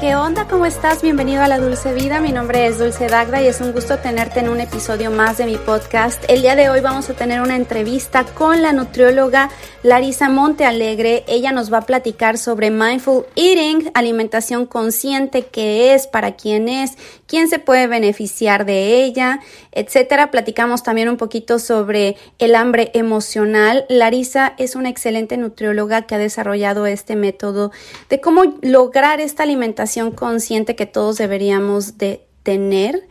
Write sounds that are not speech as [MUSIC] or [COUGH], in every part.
¿Qué onda? ¿Cómo estás? Bienvenido a La Dulce Vida. Mi nombre es Dulce Dagda y es un gusto tenerte en un episodio más de mi podcast. El día de hoy vamos a tener una entrevista con la nutrióloga Larisa Montealegre. Ella nos va a platicar sobre mindful eating, alimentación consciente, qué es, para quién es, quién se puede beneficiar de ella, etcétera. Platicamos también un poquito sobre el hambre emocional. Larisa es una excelente nutrióloga que ha desarrollado este método de cómo lograr esta alimentación consciente que todos deberíamos de tener.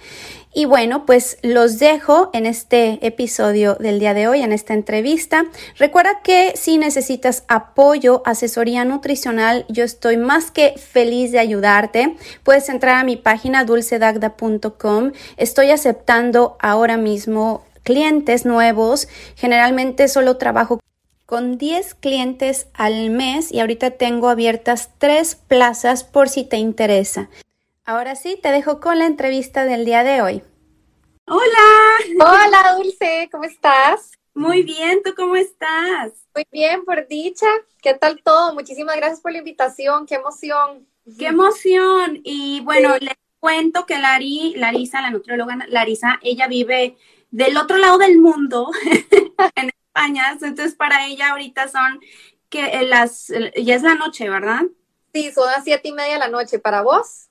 Y bueno, pues los dejo en este episodio del día de hoy, en esta entrevista. Recuerda que si necesitas apoyo, asesoría nutricional, yo estoy más que feliz de ayudarte. Puedes entrar a mi página dulcedagda.com. Estoy aceptando ahora mismo clientes nuevos. Generalmente solo trabajo con 10 clientes al mes y ahorita tengo abiertas 3 plazas por si te interesa. Ahora sí, te dejo con la entrevista del día de hoy. Hola. Hola, Dulce, ¿cómo estás? Muy bien, ¿tú cómo estás? Muy bien, por dicha. ¿Qué tal todo? Muchísimas gracias por la invitación, qué emoción. Qué emoción. Y bueno, les cuento que Lari, Larisa, la nutrióloga Larisa, ella vive del otro lado del mundo, [LAUGHS] en entonces para ella ahorita son que eh, las, ya es la noche, ¿verdad? Sí, son las siete y media de la noche. ¿Para vos?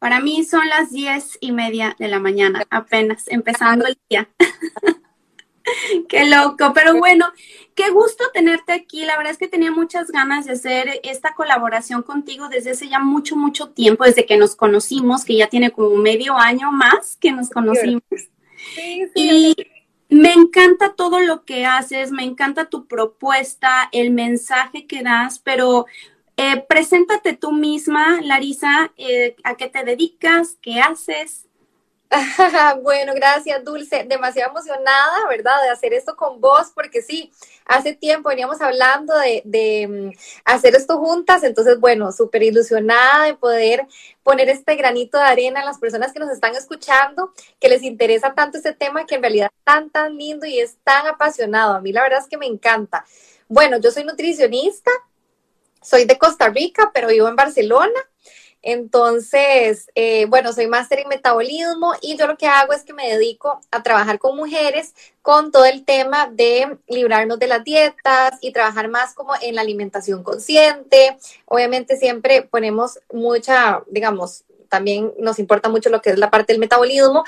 Para mí son las diez y media de la mañana, apenas empezando el día. [LAUGHS] qué loco, pero bueno, qué gusto tenerte aquí. La verdad es que tenía muchas ganas de hacer esta colaboración contigo desde hace ya mucho, mucho tiempo, desde que nos conocimos, que ya tiene como medio año más que nos conocimos. Sí, sí. Y me encanta todo lo que haces, me encanta tu propuesta, el mensaje que das, pero eh, preséntate tú misma, Larisa, eh, a qué te dedicas, qué haces. [LAUGHS] bueno, gracias, Dulce. Demasiado emocionada, ¿verdad? De hacer esto con vos, porque sí, hace tiempo veníamos hablando de, mm, hacer esto juntas, entonces, bueno, súper ilusionada de poder poner este granito de arena a las personas que nos están escuchando, que les interesa tanto este tema, que en realidad es tan, tan lindo y es tan apasionado. A mí la verdad es que me encanta. Bueno, yo soy nutricionista, soy de Costa Rica, pero vivo en Barcelona. Entonces, eh, bueno, soy máster en metabolismo y yo lo que hago es que me dedico a trabajar con mujeres con todo el tema de librarnos de las dietas y trabajar más como en la alimentación consciente. Obviamente siempre ponemos mucha, digamos, también nos importa mucho lo que es la parte del metabolismo,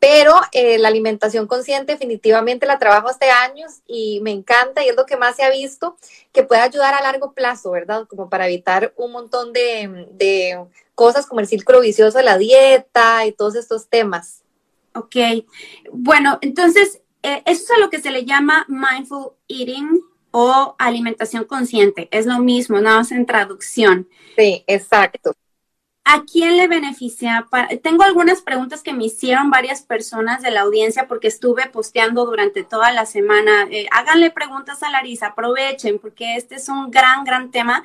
pero eh, la alimentación consciente definitivamente la trabajo hace años y me encanta y es lo que más se ha visto que puede ayudar a largo plazo, ¿verdad? Como para evitar un montón de, cosas como el círculo vicioso de la dieta y todos estos temas. Ok, bueno, entonces eh, eso es a lo que se le llama mindful eating o alimentación consciente. Es lo mismo, nada más en traducción. Sí, exacto. ¿A quién le beneficia? Tengo algunas preguntas que me hicieron varias personas de la audiencia porque estuve posteando durante toda la semana. Eh, háganle preguntas a Larisa, aprovechen porque este es un gran, gran tema.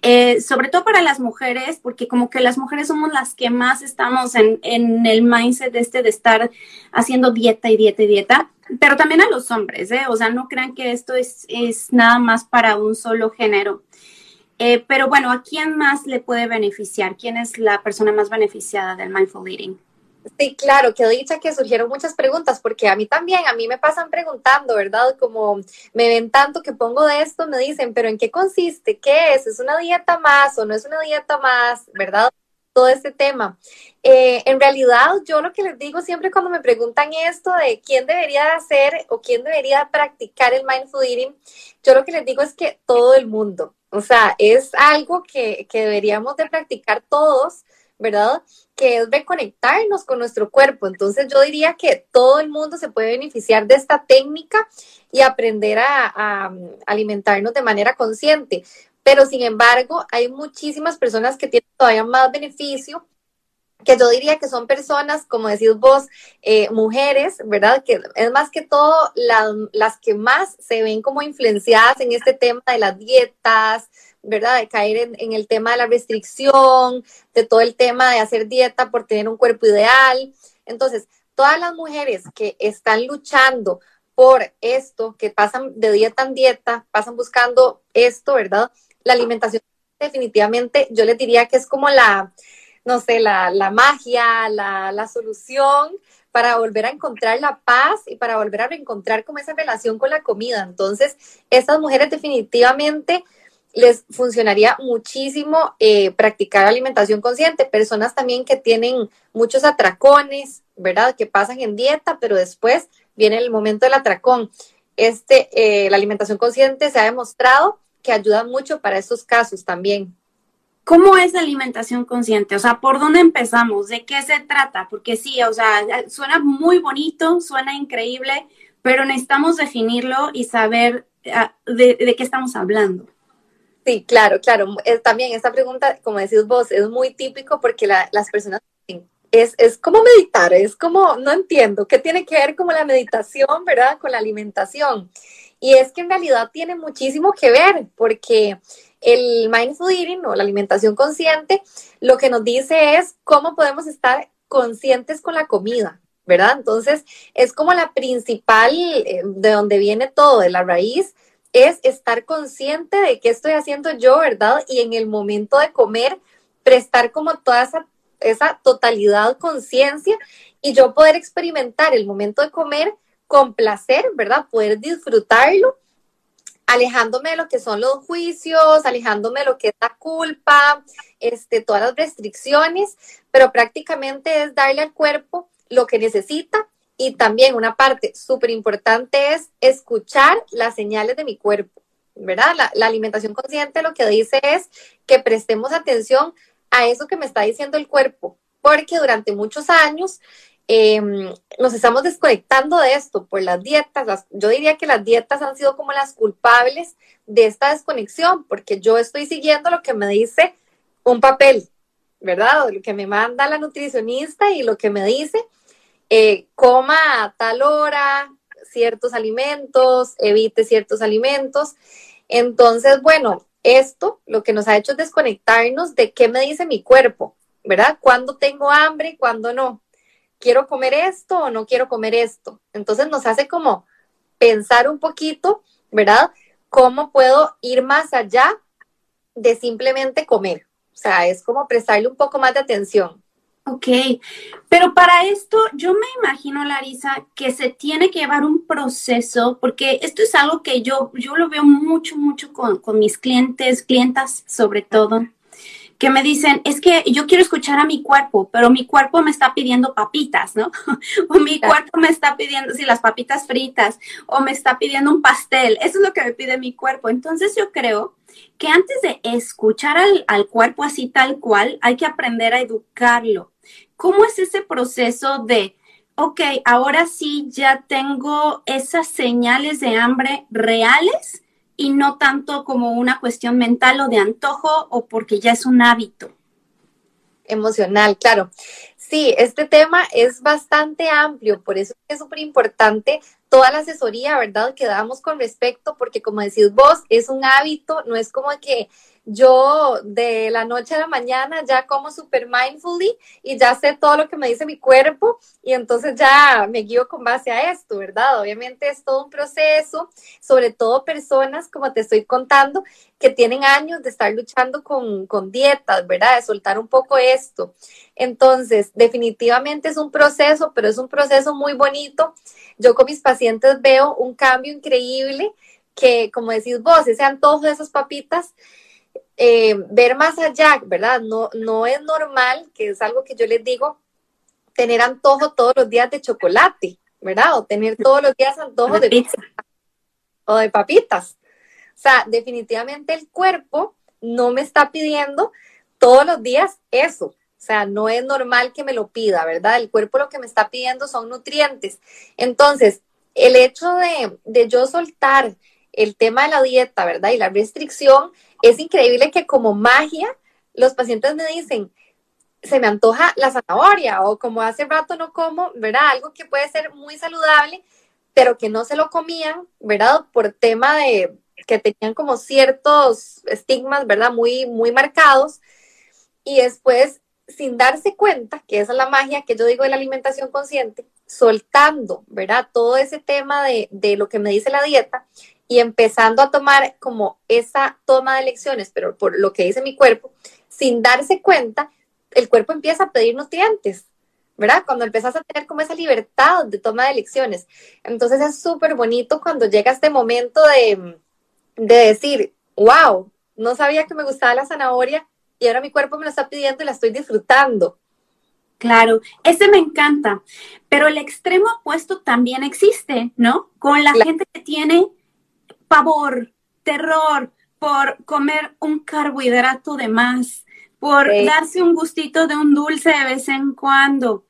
Eh, sobre todo para las mujeres, porque como que las mujeres somos las que más estamos en, el mindset este de estar haciendo dieta y dieta y dieta, pero también a los hombres, ¿eh? O sea, no crean que esto es, es nada más para un solo género. Eh, pero bueno, ¿a quién más le puede beneficiar? ¿Quién es la persona más beneficiada del mindful eating? Sí, claro, que dicha que surgieron muchas preguntas, porque a mí también, a mí me pasan preguntando, ¿verdad? Como me ven tanto que pongo de esto, me dicen, pero ¿en qué consiste? ¿Qué es? ¿Es una dieta más o no es una dieta más? ¿Verdad? Todo este tema. Eh, en realidad, yo lo que les digo siempre cuando me preguntan esto de quién debería hacer o quién debería practicar el mindful eating, yo lo que les digo es que todo el mundo, o sea, es algo que, deberíamos de practicar todos, ¿verdad? Que es reconectarnos con nuestro cuerpo. Entonces yo diría que todo el mundo se puede beneficiar de esta técnica y aprender a, alimentarnos de manera consciente. Pero sin embargo, hay muchísimas personas que tienen todavía más beneficio que yo diría que son personas, como decís vos, eh, mujeres, ¿verdad? Que es más que todo las que más se ven como influenciadas en este tema de las dietas, ¿verdad? De caer en, el tema de la restricción, de todo el tema de hacer dieta por tener un cuerpo ideal. Entonces, todas las mujeres que están luchando por esto, que pasan de dieta en dieta, pasan buscando esto, ¿verdad? La alimentación definitivamente, yo les diría que es como la, no sé, la, magia, la, la, solución para volver a encontrar la paz y para volver a reencontrar como esa relación con la comida. Entonces, estas mujeres definitivamente les funcionaría muchísimo eh, practicar alimentación consciente. Personas también que tienen muchos atracones, ¿verdad? Que pasan en dieta, pero después viene el momento del atracón. Este, eh, la alimentación consciente se ha demostrado que ayuda mucho para estos casos también. ¿Cómo es la alimentación consciente? O sea, ¿por dónde empezamos? ¿De qué se trata? Porque sí, o sea, suena muy bonito, suena increíble, pero necesitamos definirlo y saber ah, de qué estamos hablando. Sí, claro, claro. también esta pregunta, como decís vos, es muy típico porque las personas es, es como meditar, es como, no entiendo, ¿qué tiene que ver como la meditación, verdad? Con la alimentación. Y es que en realidad tiene muchísimo que ver porque el mindful eating o la alimentación consciente lo que nos dice es cómo podemos estar conscientes con la comida, ¿verdad? Entonces, es como la principal, eh, de donde viene todo, de la raíz es estar consciente de qué estoy haciendo yo, ¿verdad? Y en el momento de comer, prestar como toda esa, esa totalidad conciencia y yo poder experimentar el momento de comer con placer, ¿verdad? Poder disfrutarlo, alejándome de lo que son los juicios, alejándome de lo que es la culpa, este, todas las restricciones, pero prácticamente es darle al cuerpo lo que necesita y también una parte súper importante es escuchar las señales de mi cuerpo, ¿verdad? La, alimentación consciente lo que dice es que prestemos atención a eso que me está diciendo el cuerpo, porque durante muchos años em, nos estamos desconectando de esto por las dietas. yo diría que las dietas han sido como las culpables de esta desconexión, porque yo estoy siguiendo lo que me dice un papel, ¿verdad? Lo que me manda la nutricionista y lo que me dice eh, coma a tal hora ciertos alimentos, evite ciertos alimentos. Entonces, bueno, esto lo que nos ha hecho es desconectarnos de qué me dice mi cuerpo, ¿verdad? ¿Cuándo tengo hambre y cuándo no? ¿Quiero comer esto o no quiero comer esto? Entonces nos hace como pensar un poquito, ¿verdad? ¿Cómo puedo ir más allá de simplemente comer? O sea, es como prestarle un poco más de atención. Ok, pero para esto yo me imagino, Larisa, que se tiene que llevar un proceso, porque esto es algo que yo, yo lo veo mucho, mucho con, con mis clientes, clientas sobre todo, que me dicen, es que yo quiero escuchar a mi cuerpo, pero mi cuerpo me está pidiendo papitas, ¿no? [LAUGHS] o mi cuerpo me está pidiendo, sí, las papitas fritas, o me está pidiendo un pastel, eso es lo que me pide mi cuerpo. Entonces yo creo que antes de escuchar al, al cuerpo así tal cual, hay que aprender a educarlo ¿Cómo es ese proceso de, ok, ahora sí ya tengo esas señales de hambre reales y no tanto como una cuestión mental o de antojo o porque ya es un hábito? Emocional, claro. Sí, este tema es bastante amplio, por eso es súper importante toda la asesoría, ¿verdad?, que damos con respecto, porque como decís vos, es un hábito, no es como que yo de la noche a la mañana ya como super mindfully y ya sé todo lo que me dice mi cuerpo y entonces ya me guío con base a esto, ¿verdad? Obviamente es todo un proceso, sobre todo personas, como te estoy contando, que tienen años de estar luchando con, con dietas, ¿verdad? De soltar un poco esto. Entonces, definitivamente es un proceso, pero es un proceso muy bonito. Yo con mis pacientes veo un cambio increíble que, como decís vos, ese antojo de esas papitas, eh, ver más allá, ¿verdad? No, no es normal, que es algo que yo les digo, tener antojo todos los días de chocolate, ¿verdad? O tener todos los días antojo de pizza o de papitas. O sea, definitivamente el cuerpo no me está pidiendo todos los días eso. O sea, no es normal que me lo pida, ¿verdad? El cuerpo lo que me está pidiendo son nutrientes. Entonces, el hecho de, de yo soltar el tema de la dieta, ¿verdad? Y la restricción, es increíble que como magia los pacientes me dicen, se me antoja la zanahoria o como hace rato no como, ¿verdad? Algo que puede ser muy saludable, pero que no se lo comían, ¿verdad? Por tema de que tenían como ciertos estigmas, ¿verdad? Muy, muy marcados. Y después, sin darse cuenta, que esa es la magia que yo digo de la alimentación consciente, soltando, ¿verdad? Todo ese tema de, de lo que me dice la dieta y empezando a tomar como esa toma de lecciones, pero por lo que dice mi cuerpo, sin darse cuenta, el cuerpo empieza a pedir nutrientes, ¿verdad? Cuando empiezas a tener como esa libertad de toma de elecciones. Entonces es súper bonito cuando llega este momento de, de decir, wow, no sabía que me gustaba la zanahoria y ahora mi cuerpo me lo está pidiendo y la estoy disfrutando. Claro, ese me encanta, pero el extremo opuesto también existe, ¿no? Con la gente que tiene pavor, terror por comer un carbohidrato de más, por darse un gustito de un dulce de vez en cuando.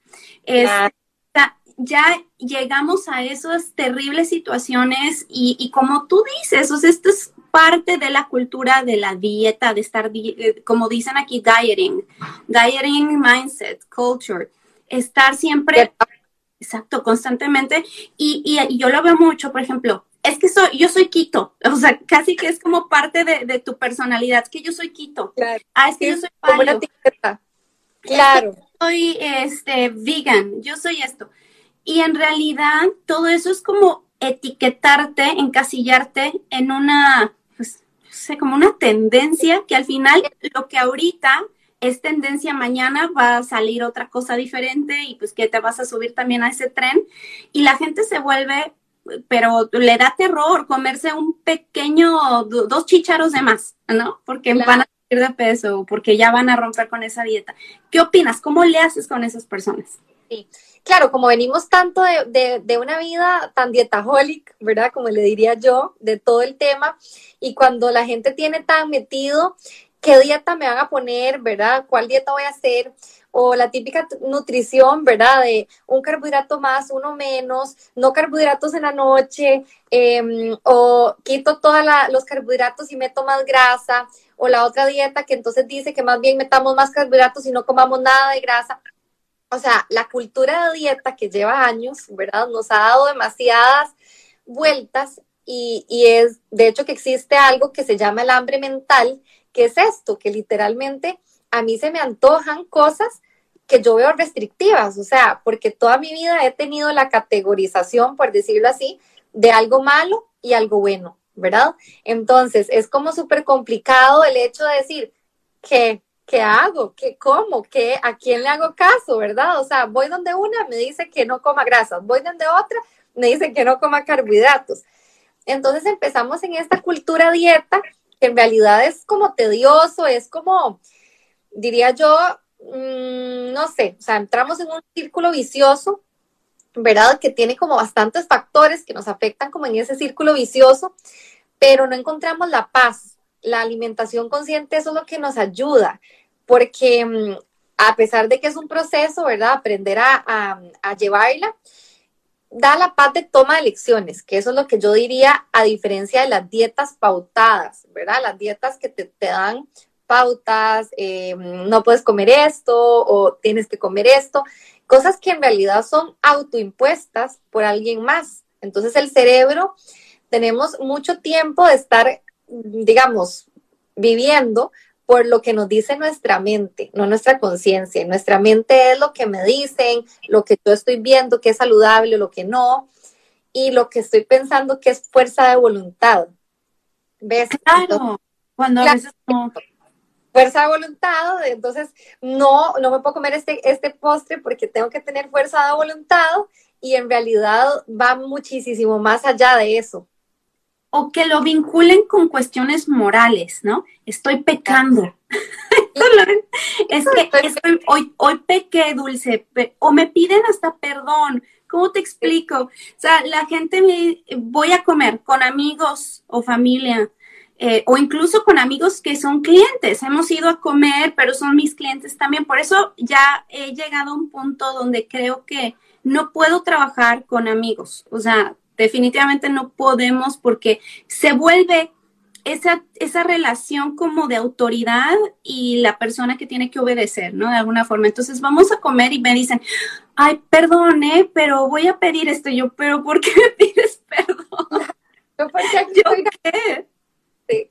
ya llegamos a esas terribles situaciones y, como tú dices, esto es parte de la cultura de la dieta, de estar, eh, como dicen aquí, dieting, dieting mindset, culture, estar siempre, exacto, constantemente. Y, y, yo lo veo mucho, por ejemplo, es que soy, yo soy Quito, o sea, casi que es como parte de, tu personalidad, es que yo soy Quito. Claro. Ah, es que yo soy como una Claro. soy este vegan, yo soy esto. Y en realidad todo eso es como etiquetarte, encasillarte en una, pues, no sé, como una tendencia que al final lo que ahorita es tendencia, mañana va a salir otra cosa diferente y pues que te vas a subir también a ese tren y la gente se vuelve pero le da terror comerse un pequeño, dos chícharos de más, ¿no? Porque van a subir de peso, porque ya van a romper con esa dieta. ¿Qué opinas? ¿Cómo le haces con esas personas? Sí, claro, como venimos tanto de, de, una vida tan dietaholic, ¿verdad? Como le diría yo, de todo el tema, y cuando la gente tiene tan metido, ¿qué dieta me van a poner, ¿verdad? ¿Cuál dieta voy a hacer? O la típica nutrición, ¿verdad? De un carbohidrato más, uno menos, no carbohidratos en la noche, em, o quito todos los carbohidratos y meto más grasa, o la otra dieta que entonces dice que más bien metamos más carbohidratos y no comamos nada de grasa. O sea, la cultura de dieta que lleva años, ¿verdad? Nos ha dado demasiadas vueltas y, y es, de hecho, que existe algo que se llama el hambre mental, que es esto, que literalmente a mí se me antojan cosas que yo veo restrictivas, o sea, porque toda mi vida he tenido la categorización, por decirlo así, de algo malo y algo bueno, ¿verdad? Entonces, es como súper complicado el hecho de decir, ¿qué, ¿qué hago? ¿Qué como? ¿Qué, ¿A quién le hago caso, verdad? O sea, voy donde una, me dice que no coma grasas, voy donde otra, me dice que no coma carbohidratos. Entonces empezamos en esta cultura dieta, que en realidad es como tedioso, es como, diría yo, mm, no sé, o sea, entramos en un círculo vicioso, ¿verdad? Que tiene como bastantes factores que nos afectan como en ese círculo vicioso, pero no encontramos la paz. La alimentación consciente, eso es lo que nos ayuda, porque mm, a pesar de que es un proceso, ¿verdad? Aprender a, a, llevarla, da la paz de toma de elecciones, que eso es lo que yo diría a diferencia de las dietas pautadas, ¿verdad? Las dietas que te, te dan pautas, eh, no puedes comer esto o tienes que comer esto, cosas que en realidad son autoimpuestas por alguien más. Entonces el cerebro, tenemos mucho tiempo de estar, digamos, viviendo por lo que nos dice nuestra mente, no nuestra conciencia. Nuestra mente es lo que me dicen, lo que yo estoy viendo que es saludable, lo que no, y lo que estoy pensando que es fuerza de voluntad. ¿Ves? Claro, cuando a veces no fuerza de voluntad, entonces no, no me puedo comer este, este postre porque tengo que tener fuerza de voluntad y en realidad va muchísimo más allá de eso. O que lo vinculen con cuestiones morales, ¿no? Estoy pecando. [LAUGHS] es que hoy, hoy pequé dulce, o me piden hasta perdón. ¿Cómo te explico? O sea, la gente me voy a comer con amigos o familia eh, o incluso con amigos que son clientes. Hemos ido a comer, pero son mis clientes también. Por eso ya he llegado a un punto donde creo que no puedo trabajar con amigos. O sea, definitivamente no podemos porque se vuelve esa, esa relación como de autoridad y la persona que tiene que obedecer, ¿no? De alguna forma. Entonces vamos a comer y me dicen, ay, perdone, pero voy a pedir esto. Yo, pero ¿por qué me pides [LAUGHS] perdón? ¿Yo qué?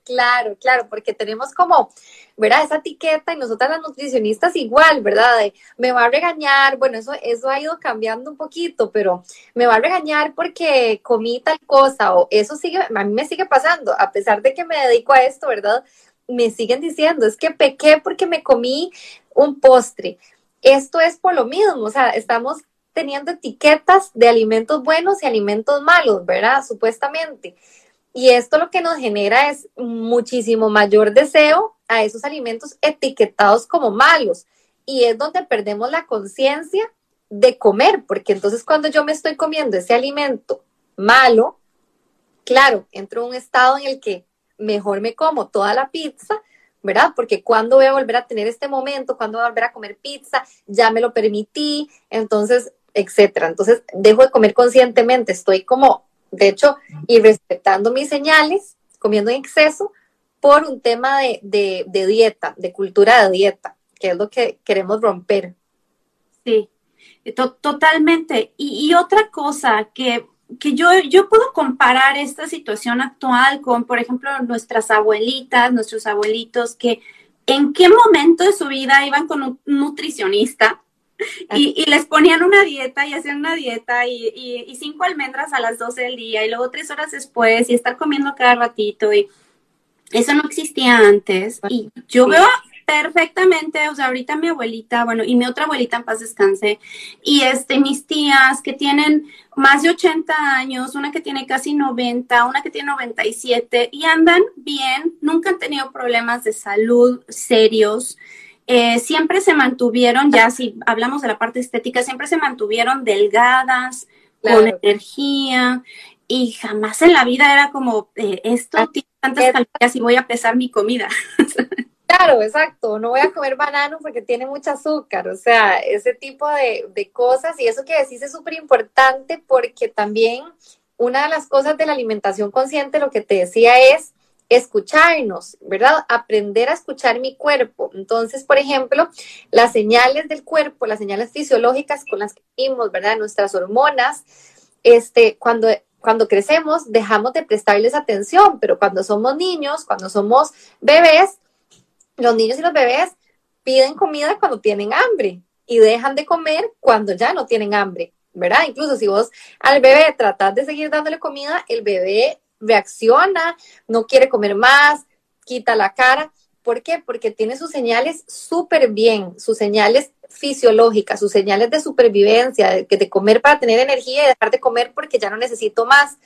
Claro, claro, porque tenemos como, ¿verdad? Esa etiqueta y nosotras las nutricionistas igual, ¿verdad? me va a regañar, bueno, eso, eso ha ido cambiando un poquito, pero me va a regañar porque comí tal cosa o eso sigue, a mí me sigue pasando, a pesar de que me dedico a esto, ¿verdad? Me siguen diciendo, es que pequé porque me comí un postre. Esto es por lo mismo, o sea, estamos teniendo etiquetas de alimentos buenos y alimentos malos, ¿verdad? Supuestamente. Y esto lo que nos genera es muchísimo mayor deseo a esos alimentos etiquetados como malos. Y es donde perdemos la conciencia de comer, porque entonces cuando yo me estoy comiendo ese alimento malo, claro, entro en un estado en el que mejor me como toda la pizza, ¿verdad? Porque cuando voy a volver a tener este momento, cuando voy a volver a comer pizza, ya me lo permití, entonces, etcétera. Entonces, dejo de comer conscientemente, estoy como de hecho, y respetando mis señales, comiendo en exceso, por un tema de, dieta, de cultura de dieta, que es lo que queremos romper. Sí, totalmente. Y, otra cosa que, que yo, yo puedo comparar esta situación actual con, por ejemplo, nuestras abuelitas, nuestros abuelitos, que en qué momento de su vida iban con un nutricionista [LAUGHS] y, les ponían una dieta y hacían una dieta y, cinco almendras a las 12 del día y luego tres horas después y estar comiendo cada ratito y eso no existía antes. Y yo veo perfectamente, o sea, ahorita mi abuelita, bueno, y mi otra abuelita en paz descanse, y este, mis tías que tienen más de 80 años, una que tiene casi 90, una que tiene 97, y andan bien, nunca han tenido problemas de salud serios, eh, siempre se mantuvieron, ya si hablamos de la parte estética, siempre se mantuvieron delgadas, con energía, y jamás en la vida era como, eh, esto ah, tiene tantas calorías y voy a pesar mi comida. [LAUGHS] Claro, exacto. No voy a comer banano porque tiene mucho azúcar. O sea, ese tipo de, de cosas. Y eso que decís es súper importante porque también una de las cosas de la alimentación consciente, lo que te decía es escucharnos, ¿verdad? Aprender a escuchar mi cuerpo. Entonces, por ejemplo, las señales del cuerpo, las señales fisiológicas con las que vivimos, ¿verdad? Nuestras hormonas, este, cuando, cuando crecemos dejamos de prestarles atención, pero cuando somos niños, cuando somos bebés, los niños y los bebés piden comida cuando tienen hambre y dejan de comer cuando ya no tienen hambre, ¿verdad? Incluso si vos al bebé tratás de seguir dándole comida, el bebé reacciona, no quiere comer más, quita la cara. ¿Por qué? Porque tiene sus señales súper bien, sus señales fisiológicas, sus señales de supervivencia, de, de comer para tener energía y dejar de comer porque ya no necesito más.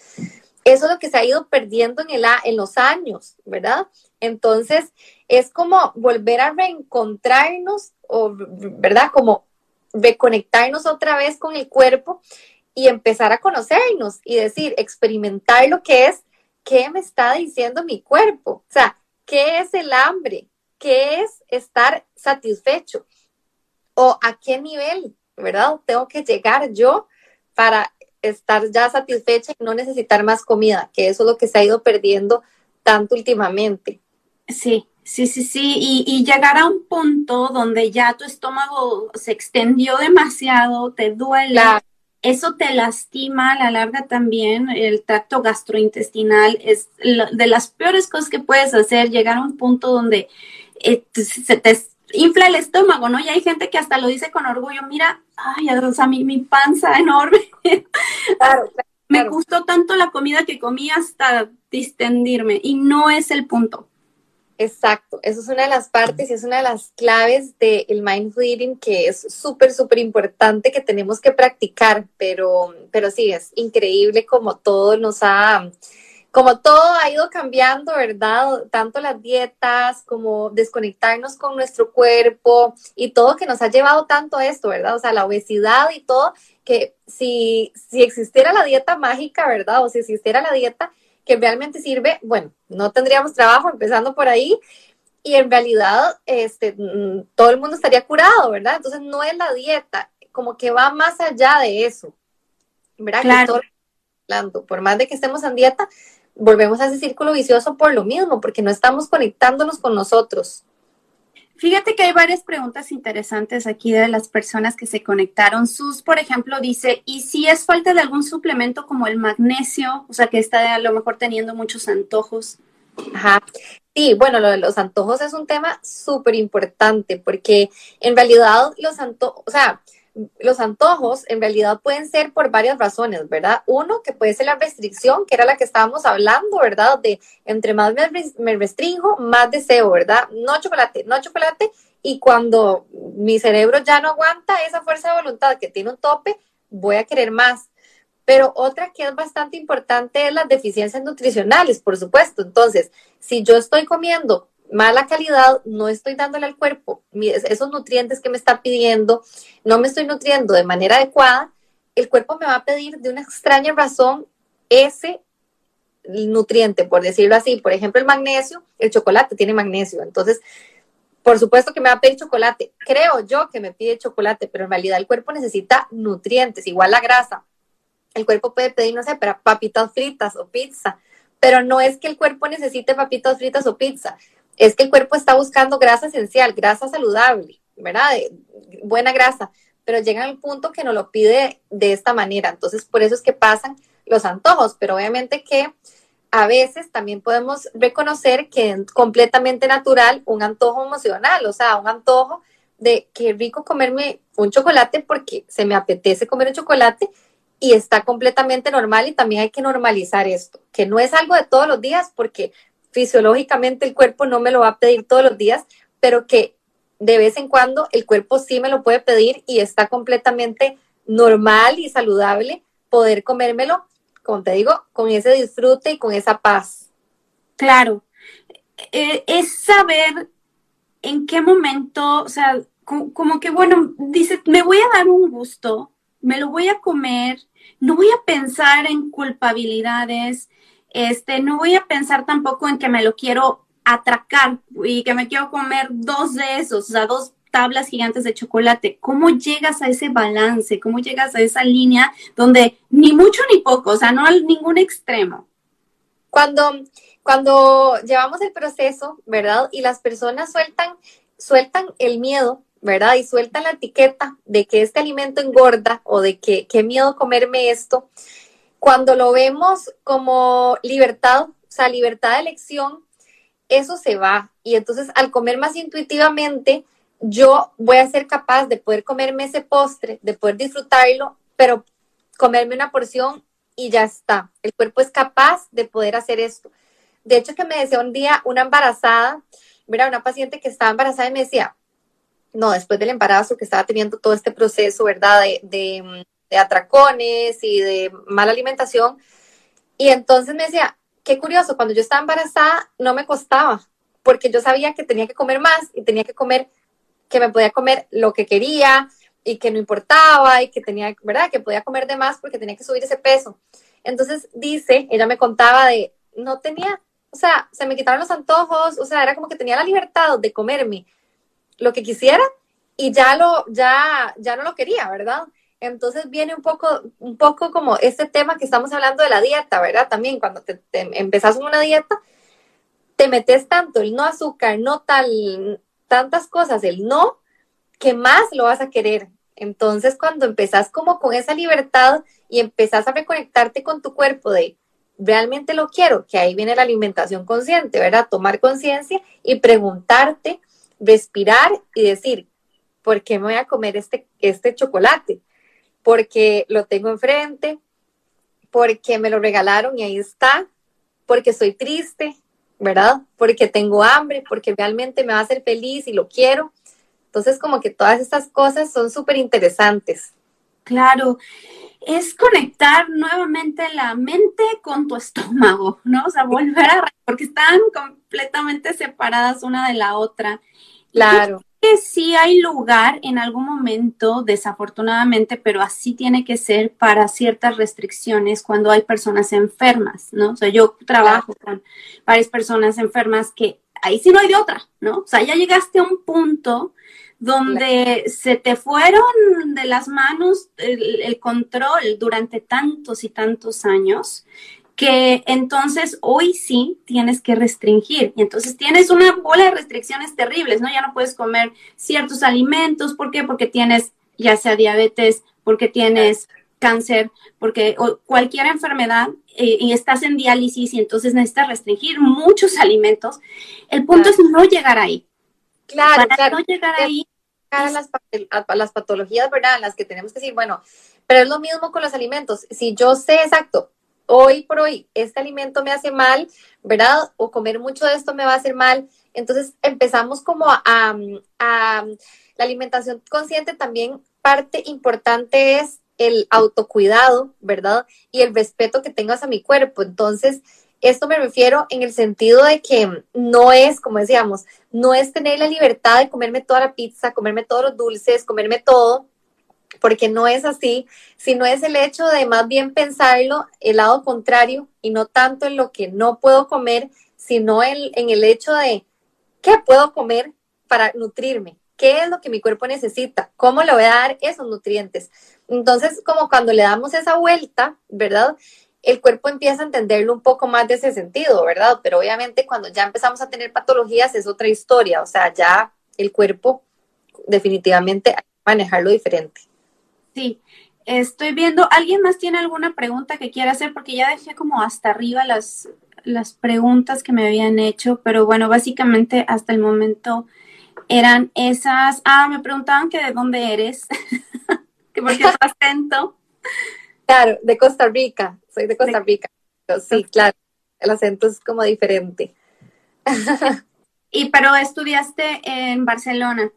Eso es lo que se ha ido perdiendo en, el, en los años, ¿verdad? Entonces, es como volver a reencontrarnos, o, ¿verdad? Como reconectarnos otra vez con el cuerpo y empezar a conocernos y decir, experimentar lo que es, ¿qué me está diciendo mi cuerpo? O sea, ¿qué es el hambre? ¿Qué es estar satisfecho? ¿O a qué nivel, verdad? Tengo que llegar yo para estar ya satisfecha y no necesitar más comida, que eso es lo que se ha ido perdiendo tanto últimamente. Sí, sí, sí, sí, y, y, llegar a un punto donde ya tu estómago se extendió demasiado, te duele, eso te lastima a la larga también. El tracto gastrointestinal es de las peores cosas que puedes hacer, llegar a un punto donde eh, se te infla el estómago, ¿no? Y hay gente que hasta lo dice con orgullo, mira, ay, o sea, mi, mi panza [LAUGHS] enorme. Claro, Me gustó tanto la comida que comí hasta distendirme y no es el punto. Exacto, eso es una de las partes y es una de las claves del el mindful eating que es súper, súper importante que tenemos que practicar, pero, pero sí, es increíble como todo nos ha, como todo ha ido cambiando, ¿verdad? Tanto las dietas como desconectarnos con nuestro cuerpo y todo que nos ha llevado tanto a esto, ¿verdad? O sea, la obesidad y todo, que si, si existiera la dieta mágica, ¿verdad? O si existiera la dieta que realmente sirve, bueno, no tendríamos trabajo empezando por ahí y en realidad este, mm, todo el mundo estaría curado, ¿verdad? Entonces no es la dieta, como que va más allá de eso, ¿verdad? Claro. por más de que estemos en dieta, volvemos a ese círculo vicioso por lo mismo, porque no estamos conectándonos con nosotros. Fíjate que hay varias preguntas interesantes aquí de las personas que se conectaron. Sus, por ejemplo, dice, ¿y si es falta de algún suplemento como el magnesio? O sea, que está a lo mejor teniendo muchos antojos. Ajá. Sí, bueno, lo de los antojos es un tema súper importante porque en realidad los antojos, o sea, los antojos en realidad pueden ser por varias razones, ¿verdad? Uno, que puede ser la restricción, que era la que estábamos hablando, ¿verdad? De entre más me, restringo, más deseo, ¿verdad? No chocolate, no chocolate. Y cuando mi cerebro ya no aguanta esa fuerza de voluntad que tiene un tope, voy a querer más. Pero otra que es bastante importante es las deficiencias nutricionales, por supuesto. Entonces, si yo estoy comiendo mala calidad, no estoy dándole al cuerpo esos nutrientes que me está pidiendo, no me estoy nutriendo de manera adecuada, el cuerpo me va a pedir de una extraña razón ese nutriente, por decirlo así. Por ejemplo, el magnesio, el chocolate tiene magnesio. Entonces, por supuesto que me va a pedir chocolate. Creo yo que me pide chocolate, pero en realidad el cuerpo necesita nutrientes, igual la grasa. El cuerpo puede pedir, no sé, papitas fritas o pizza, pero no es que el cuerpo necesite papitas fritas o pizza es que el cuerpo está buscando grasa esencial, grasa saludable, ¿verdad? buena grasa, pero llega al punto que no lo pide de esta manera. Entonces, por eso es que pasan los antojos, pero obviamente que a veces también podemos reconocer que es completamente natural un antojo emocional, o sea, un antojo de que rico comerme un chocolate porque se me apetece comer un chocolate y está completamente normal y también hay que normalizar esto, que no es algo de todos los días porque fisiológicamente el cuerpo no me lo va a pedir todos los días, pero que de vez en cuando el cuerpo sí me lo puede pedir y está completamente normal y saludable poder comérmelo, como te digo, con ese disfrute y con esa paz. Claro, eh, es saber en qué momento, o sea, como, que, bueno, dice, me voy a dar un gusto, me lo voy a comer, no voy a pensar en culpabilidades, este, no voy a pensar tampoco en que me lo quiero atracar y que me quiero comer dos de esos, o sea, dos tablas gigantes de chocolate. ¿Cómo llegas a ese balance? ¿Cómo llegas a esa línea donde ni mucho ni poco, o sea, no a ningún extremo? Cuando, cuando llevamos el proceso, ¿verdad? Y las personas sueltan, sueltan el miedo, ¿verdad? Y sueltan la etiqueta de que este alimento engorda o de que qué miedo comerme esto cuando lo vemos como libertad, o sea, libertad de elección, eso se va. Y entonces al comer más intuitivamente, yo voy a ser capaz de poder comerme ese postre, de poder disfrutarlo, pero comerme una porción y ya está. El cuerpo es capaz de poder hacer esto. De hecho, que me decía un día una embarazada, mira, una paciente que estaba embarazada y me decía, no, después del embarazo que estaba teniendo todo este proceso, ¿verdad? de de atracones y de mala alimentación. Y entonces me decía, qué curioso, cuando yo estaba embarazada no me costaba, porque yo sabía que tenía que comer más y tenía que comer, que me podía comer lo que quería y que no importaba y que tenía, ¿verdad? Que podía comer de más porque tenía que subir ese peso. Entonces dice, ella me contaba de, no tenía, o sea, se me quitaron los antojos, o sea, era como que tenía la libertad de comerme lo que quisiera y ya lo, ya, ya no lo quería, ¿verdad? Entonces viene un poco, un poco como este tema que estamos hablando de la dieta, ¿verdad? También cuando te, empezás una dieta, te metes tanto el no azúcar, no tal, tantas cosas, el no, que más lo vas a querer. Entonces cuando empezás como con esa libertad y empezás a reconectarte con tu cuerpo de realmente lo quiero, que ahí viene la alimentación consciente, ¿verdad? Tomar conciencia y preguntarte, respirar y decir, ¿por qué me voy a comer este, este chocolate? Porque lo tengo enfrente, porque me lo regalaron y ahí está, porque soy triste, ¿verdad? Porque tengo hambre, porque realmente me va a hacer feliz y lo quiero. Entonces, como que todas estas cosas son súper interesantes. Claro, es conectar nuevamente la mente con tu estómago, ¿no? O sea, volver a, porque están completamente separadas una de la otra. Claro que sí hay lugar en algún momento, desafortunadamente, pero así tiene que ser para ciertas restricciones cuando hay personas enfermas, ¿no? O sea, yo trabajo con varias personas enfermas que ahí sí no hay de otra, ¿no? O sea, ya llegaste a un punto donde se te fueron de las manos el, el control durante tantos y tantos años que entonces hoy sí tienes que restringir. Y entonces tienes una bola de restricciones terribles, ¿no? Ya no puedes comer ciertos alimentos. ¿Por qué? Porque tienes ya sea diabetes, porque tienes cáncer, porque o cualquier enfermedad eh, y estás en diálisis y entonces necesitas restringir muchos alimentos. El punto es no llegar ahí. Claro, claro. no llegar ahí. A las, a las patologías, ¿verdad? Las que tenemos que decir, bueno, pero es lo mismo con los alimentos. Si yo sé exacto, hoy por hoy este alimento me hace mal, ¿verdad? O comer mucho de esto me va a hacer mal. Entonces empezamos como a, a la alimentación consciente también parte importante es el autocuidado, ¿verdad? Y el respeto que tengas a mi cuerpo. Entonces, esto me refiero en el sentido de que no es, como decíamos, no es tener la libertad de comerme toda la pizza, comerme todos los dulces, comerme todo, porque no es así, sino es el hecho de más bien pensarlo el lado contrario y no tanto en lo que no puedo comer, sino en, en el hecho de qué puedo comer para nutrirme, qué es lo que mi cuerpo necesita, cómo le voy a dar esos nutrientes. Entonces, como cuando le damos esa vuelta, ¿verdad? El cuerpo empieza a entenderlo un poco más de ese sentido, ¿verdad? Pero obviamente cuando ya empezamos a tener patologías es otra historia, o sea, ya el cuerpo definitivamente hay que manejarlo diferente. Sí, estoy viendo, ¿alguien más tiene alguna pregunta que quiera hacer? Porque ya dejé como hasta arriba las, las preguntas que me habían hecho, pero bueno, básicamente hasta el momento eran esas, ah, me preguntaban que de dónde eres, [LAUGHS] que por qué tu acento. Claro, de Costa Rica, soy de Costa Rica. Sí, claro, el acento es como diferente. [LAUGHS] y pero estudiaste en Barcelona.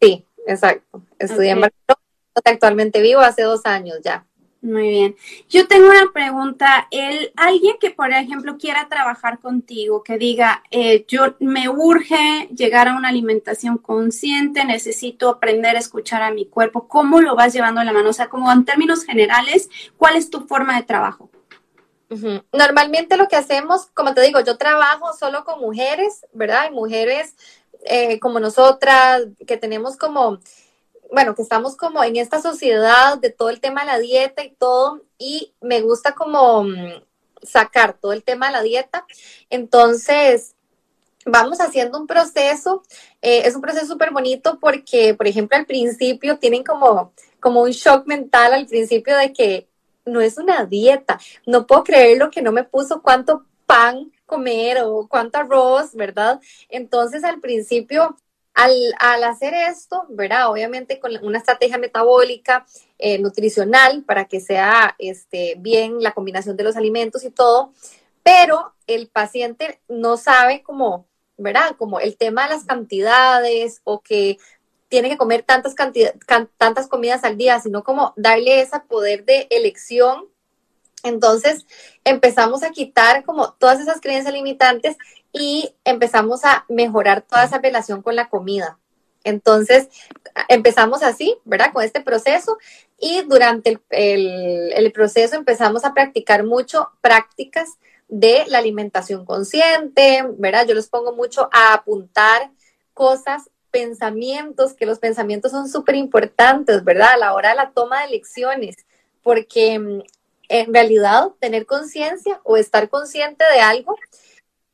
Sí, exacto. Estudié en Barcelona, actualmente vivo hace dos años ya. Muy bien. Yo tengo una pregunta. El, alguien que, por ejemplo, quiera trabajar contigo, que diga, eh, yo me urge llegar a una alimentación consciente, necesito aprender a escuchar a mi cuerpo, ¿cómo lo vas llevando a la mano? O sea, como en términos generales, ¿cuál es tu forma de trabajo? Normalmente lo que hacemos, como te digo, yo trabajo solo con mujeres, ¿verdad? Y mujeres eh, como nosotras, que tenemos como bueno, que estamos como en esta sociedad de todo el tema de la dieta y todo, y me gusta como mm, sacar todo el tema de la dieta. Entonces, vamos haciendo un proceso, eh, es un proceso súper bonito porque, por ejemplo, al principio tienen como, como un shock mental al principio de que no es una dieta, no puedo creer lo que no me puso cuánto pan comer o cuánto arroz, ¿verdad? Entonces al principio al, hacer esto, ¿verdad? Obviamente con una estrategia metabólica, eh, nutricional, para que sea este, bien la combinación de los alimentos y todo, pero el paciente no sabe cómo, ¿verdad? Como el tema de las cantidades o que tiene que comer tantas, tantas comidas al día, sino como darle ese poder de elección. Entonces empezamos a quitar como todas esas creencias limitantes y empezamos a mejorar toda esa relación con la comida. Entonces, empezamos así, ¿verdad? Con este proceso y durante el, proceso empezamos a practicar mucho prácticas de la alimentación consciente, ¿verdad? Yo les pongo mucho a apuntar cosas, pensamientos, que los pensamientos son súper importantes, ¿verdad? A la hora de la toma de elecciones, porque mm, en realidad tener conciencia o estar consciente de algo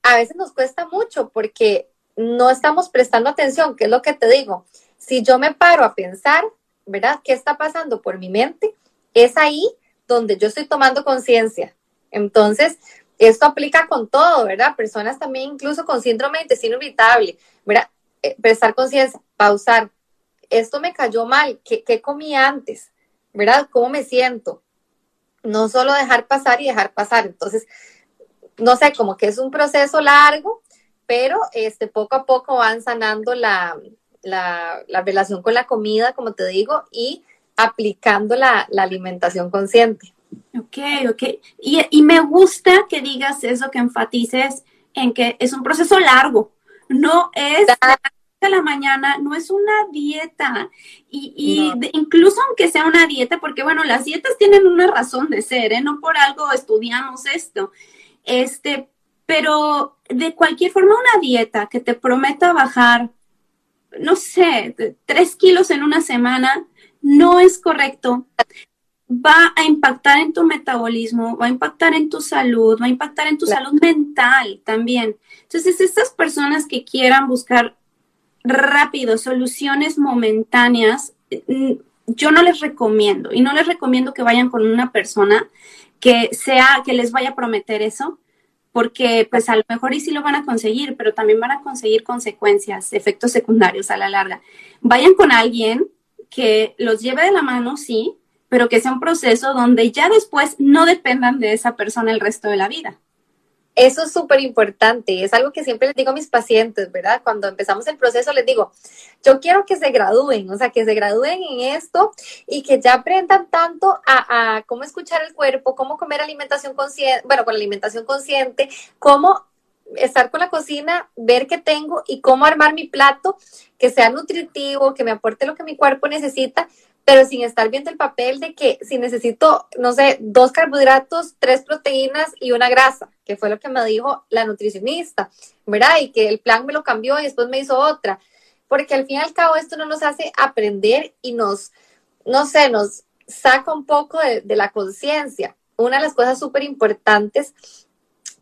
a veces nos cuesta mucho porque no estamos prestando atención, ¿qué es lo que te digo? Si yo me paro a pensar, ¿verdad? ¿Qué está pasando por mi mente? Es ahí donde yo estoy tomando conciencia. Entonces, esto aplica con todo, ¿verdad? Personas también incluso con síndrome de intestino irritable, ¿verdad? Eh, prestar conciencia, pausar. Esto me cayó mal, ¿Qué, ¿qué comí antes? ¿Verdad? ¿Cómo me siento? No solo dejar pasar y dejar pasar. Entonces, no sé, como que es un proceso largo, pero este, poco a poco van sanando la, relación con la comida, como te digo, y aplicando la, alimentación consciente. Ok, ok. Y, me gusta que digas eso, que enfatices en que es un proceso largo, no es de la mañana, no es una dieta. Y, incluso aunque sea una dieta, porque bueno, las dietas tienen una razón de ser, ¿eh? no por algo estudiamos esto. Este, pero de cualquier forma, una dieta que te prometa bajar, no sé, tres kilos en una semana, no es correcto. va a impactar en tu metabolismo, va a impactar en tu salud, va a impactar en tu salud mental también. Entonces, estas personas que quieran buscar rápido soluciones momentáneas, mm, yo no les recomiendo y no les recomiendo que vayan con una persona que sea, que les vaya a prometer eso, porque pues a lo mejor y sí lo van a conseguir, pero también van a conseguir consecuencias, efectos secundarios a la larga. Vayan con alguien que los lleve de la mano, sí, pero que sea un proceso donde ya después no dependan de esa persona el resto de la vida. Eso es súper importante, es algo que siempre les digo a mis pacientes, ¿verdad? Cuando empezamos el proceso les digo, yo quiero que se gradúen, o sea, que se gradúen en esto y que ya aprendan tanto a, cómo escuchar el cuerpo, cómo comer alimentación consciente, bueno, con alimentación consciente, cómo estar con la cocina, ver qué tengo y cómo armar mi plato que sea nutritivo, que me aporte lo que mi cuerpo necesita, pero sin estar viendo el papel de que si necesito, no sé, dos carbohidratos, tres proteínas y una grasa, que fue lo que me dijo la nutricionista, ¿verdad? Y que el plan me lo cambió y después me hizo otra, porque al fin y al cabo esto no nos hace aprender y nos, no sé, nos saca un poco de, de la conciencia. Una de las cosas súper importantes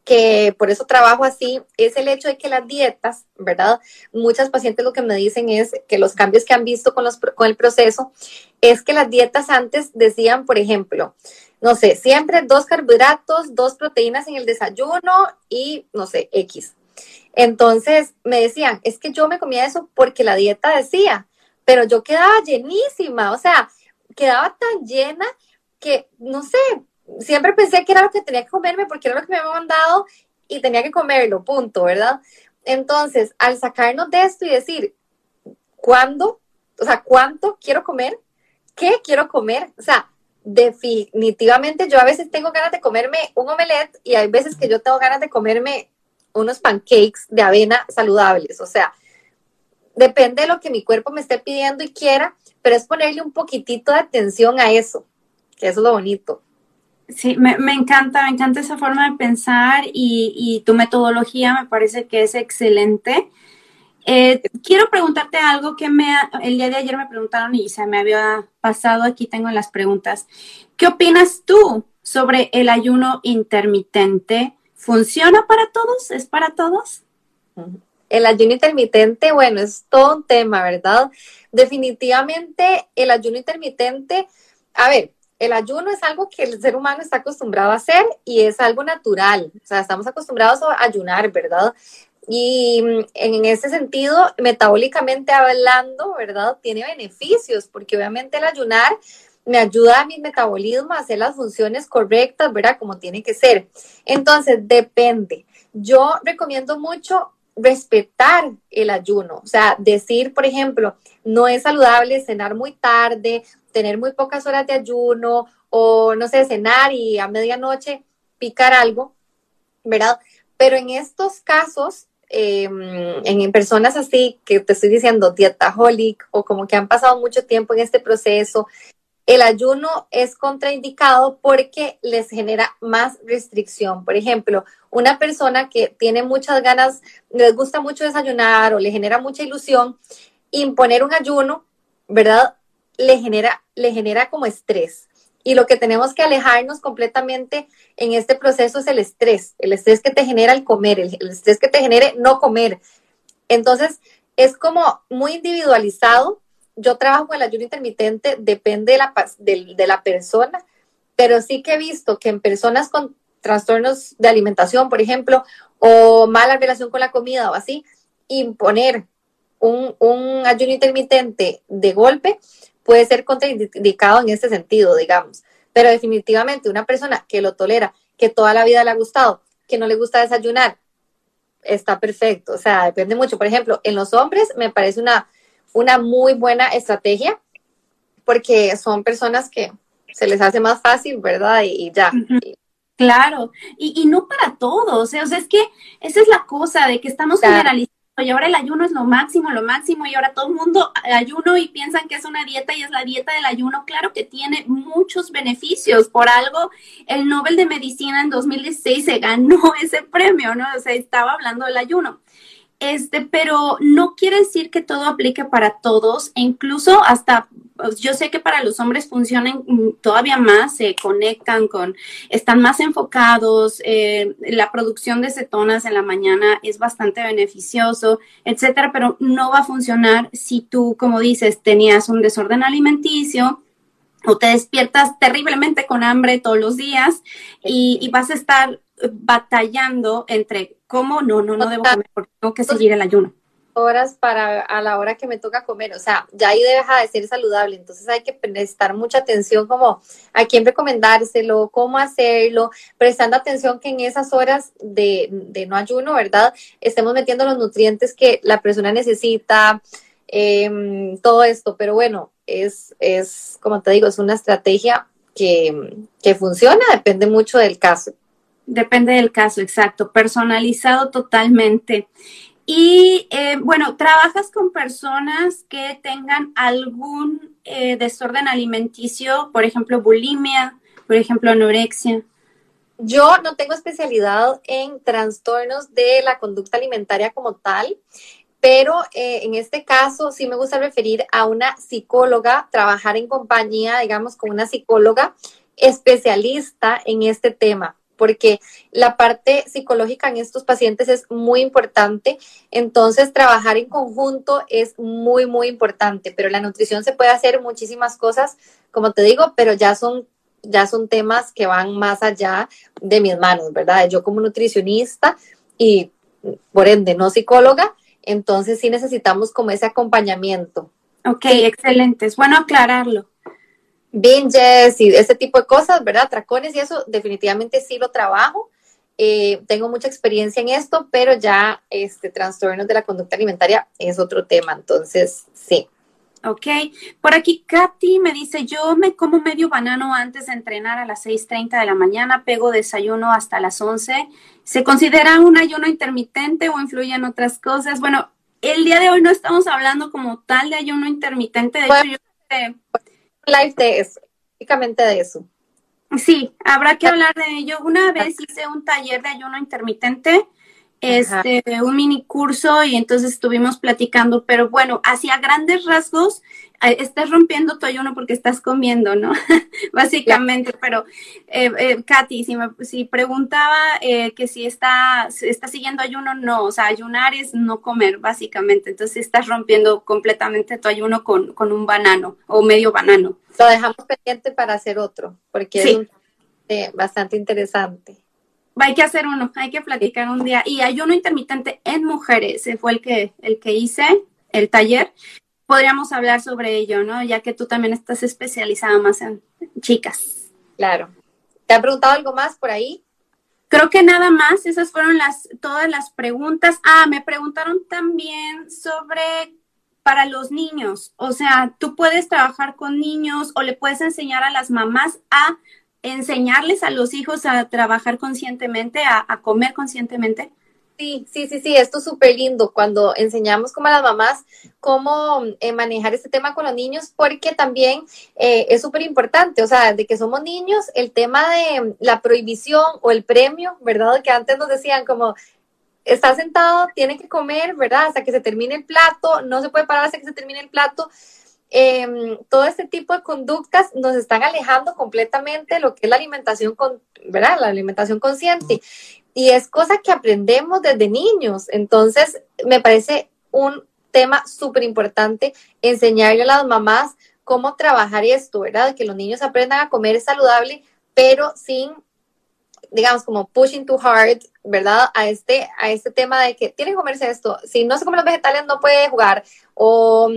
que por eso trabajo así, es el hecho de que las dietas, ¿verdad? Muchas pacientes lo que me dicen es que los cambios que han visto con, los, con el proceso es que las dietas antes decían, por ejemplo, no sé, siempre dos carbohidratos, dos proteínas en el desayuno y, no sé, X. Entonces me decían, es que yo me comía eso porque la dieta decía, pero yo quedaba llenísima, o sea, quedaba tan llena que, no sé, siempre pensé que era lo que tenía que comerme porque era lo que me había mandado y tenía que comerlo, punto, ¿verdad? Entonces, al sacarnos de esto y decir, ¿cuándo? O sea, ¿cuánto quiero comer? ¿Qué quiero comer? O sea, definitivamente yo a veces tengo ganas de comerme un omelette y hay veces que yo tengo ganas de comerme unos pancakes de avena saludables. O sea, depende de lo que mi cuerpo me esté pidiendo y quiera, pero es ponerle un poquitito de atención a eso, que es lo bonito. Sí, me, encanta, me encanta esa forma de pensar y, tu metodología me parece que es excelente. Eh, quiero preguntarte algo que me, el día de ayer me preguntaron y se me había pasado, aquí tengo las preguntas. ¿Qué opinas tú sobre el ayuno intermitente? ¿Funciona para todos? ¿Es para todos? El ayuno intermitente, bueno, es todo un tema, ¿verdad? Definitivamente el ayuno intermitente, a ver, el ayuno es algo que el ser humano está acostumbrado a hacer y es algo natural. O sea, estamos acostumbrados a ayunar, ¿verdad? Y mm, en ese sentido, metabólicamente hablando, ¿verdad? Tiene beneficios, porque obviamente el ayunar me ayuda a mi metabolismo a hacer las funciones correctas, ¿verdad? Como tiene que ser. Entonces, depende. Yo recomiendo mucho respetar el ayuno, o sea, decir, por ejemplo, no es saludable cenar muy tarde tener muy pocas horas de ayuno o, no sé, cenar y a medianoche picar algo, ¿verdad? Pero en estos casos, em, en, personas así que te estoy diciendo, dietaholic o como que han pasado mucho tiempo en este proceso, el ayuno es contraindicado porque les genera más restricción. Por ejemplo, una persona que tiene muchas ganas, les gusta mucho desayunar o le genera mucha ilusión, imponer un ayuno, ¿verdad? le genera, le genera como estrés. Y lo que tenemos que alejarnos completamente en este proceso es el estrés, el estrés que te genera el comer, el, estrés que te genere no comer. Entonces, es como muy individualizado. Yo trabajo el ayuno intermitente, depende de la, de la persona, pero sí que he visto que en personas con trastornos de alimentación, por ejemplo, o mala relación con la comida o así, imponer un, un ayuno intermitente de golpe puede ser contraindicado en este sentido, digamos. Pero definitivamente una persona que lo tolera, que toda la vida le ha gustado, que no le gusta desayunar, está perfecto. O sea, depende mucho. Por ejemplo, en los hombres me parece una, una muy buena estrategia porque son personas que se les hace más fácil, ¿verdad? Y, ya. Claro, y, no para todos, ¿eh? o sea, es que esa es la cosa de que estamos generalizando y ahora el ayuno es lo máximo, lo máximo, y ahora todo el mundo ayuno y piensan que es una dieta y es la dieta del ayuno. Claro que tiene muchos beneficios. Por algo, el Nobel de Medicina en 2016 se ganó [LAUGHS] ese premio, ¿no? O sea, estaba hablando del ayuno. Este, pero no quiere decir que todo aplique para todos, e incluso hasta pues, yo sé que para los hombres funcionan todavía más, se conectan con, están más enfocados, eh, la producción de cetonas en la mañana es bastante beneficioso, etcétera, pero no va a funcionar si tú, como dices, tenías un desorden alimenticio, o te despiertas terriblemente con hambre todos los días y, vas a estar batallando entre cómo no, no, no debo comer porque tengo que seguir el ayuno horas para a la hora que me toca comer, o sea, ya ahí deja de ser saludable, entonces hay que prestar mucha atención como a quién recomendárselo, cómo hacerlo, prestando atención que en esas horas de, de no ayuno, ¿verdad? Estemos metiendo los nutrientes que la persona necesita, em, todo esto, pero bueno, es, es, como te digo, es una estrategia que, que funciona, depende mucho del caso. Depende del caso, exacto, personalizado totalmente. Y eh, bueno, trabajas con personas que tengan algún eh, desorden alimenticio, por ejemplo, bulimia, por ejemplo, anorexia. Yo no tengo especialidad en trastornos de la conducta alimentaria como tal, pero eh, en este caso sí me gusta referir a una psicóloga, trabajar en compañía, digamos, con una psicóloga especialista en este tema porque la parte psicológica en estos pacientes es muy importante. Entonces, trabajar en conjunto es muy, muy importante, pero la nutrición se puede hacer muchísimas cosas, como te digo, pero ya son ya son temas que van más allá de mis manos, ¿verdad? Yo como nutricionista y por ende no psicóloga, entonces sí necesitamos como ese acompañamiento. Ok, excelente. Es bueno aclararlo binges y ese tipo de cosas, ¿verdad? Tracones y eso, definitivamente sí lo trabajo. Eh, tengo mucha experiencia en esto, pero ya este trastornos de la conducta alimentaria es otro tema, entonces sí. Ok, por aquí Katy me dice, yo me como medio banano antes de entrenar a las 6.30 de la mañana, pego desayuno hasta las 11. ¿Se considera un ayuno intermitente o influye en otras cosas? Bueno, el día de hoy no estamos hablando como tal de ayuno intermitente, de hecho yo live de eso, únicamente de eso. Sí, habrá que hablar de ello. Una vez hice un taller de ayuno intermitente, este, un mini curso y entonces estuvimos platicando, pero bueno, hacia grandes rasgos, estás rompiendo tu ayuno porque estás comiendo, ¿no? [LAUGHS] Básicamente, pero eh, eh, Katy, si, me, si preguntaba eh, que si está, está siguiendo ayuno, no, o sea, ayunar es no comer, básicamente, entonces estás rompiendo completamente tu ayuno con, con un banano o medio banano. Lo dejamos pendiente para hacer otro, porque es bastante interesante. Hay que hacer uno, hay que platicar un día. Y ayuno intermitente en mujeres, fue el que, el que hice, el taller podríamos hablar sobre ello, ¿no? Ya que tú también estás especializada más en chicas. Claro. ¿Te han preguntado algo más por ahí? Creo que nada más, esas fueron las todas las preguntas. Ah, me preguntaron también sobre para los niños, o sea, tú puedes trabajar con niños o le puedes enseñar a las mamás a enseñarles a los hijos a trabajar conscientemente, a, a comer conscientemente. Sí, sí, sí, sí, esto es súper lindo cuando enseñamos como a las mamás cómo eh, manejar este tema con los niños, porque también eh, es súper importante, o sea, de que somos niños, el tema de la prohibición o el premio, ¿verdad? Que antes nos decían como, está sentado, tiene que comer, ¿verdad? Hasta que se termine el plato, no se puede parar hasta que se termine el plato. Em, todo este tipo de conductas nos están alejando completamente de lo que es la alimentación, con, ¿verdad? La alimentación consciente y es cosa que aprendemos desde niños. Entonces, me parece un tema súper importante enseñarle a las mamás cómo trabajar esto, ¿verdad? Que los niños aprendan a comer saludable, pero sin, digamos, como pushing too hard, ¿verdad? A este, a este tema de que tiene que comerse esto. Si no se come los vegetales, no puede jugar. O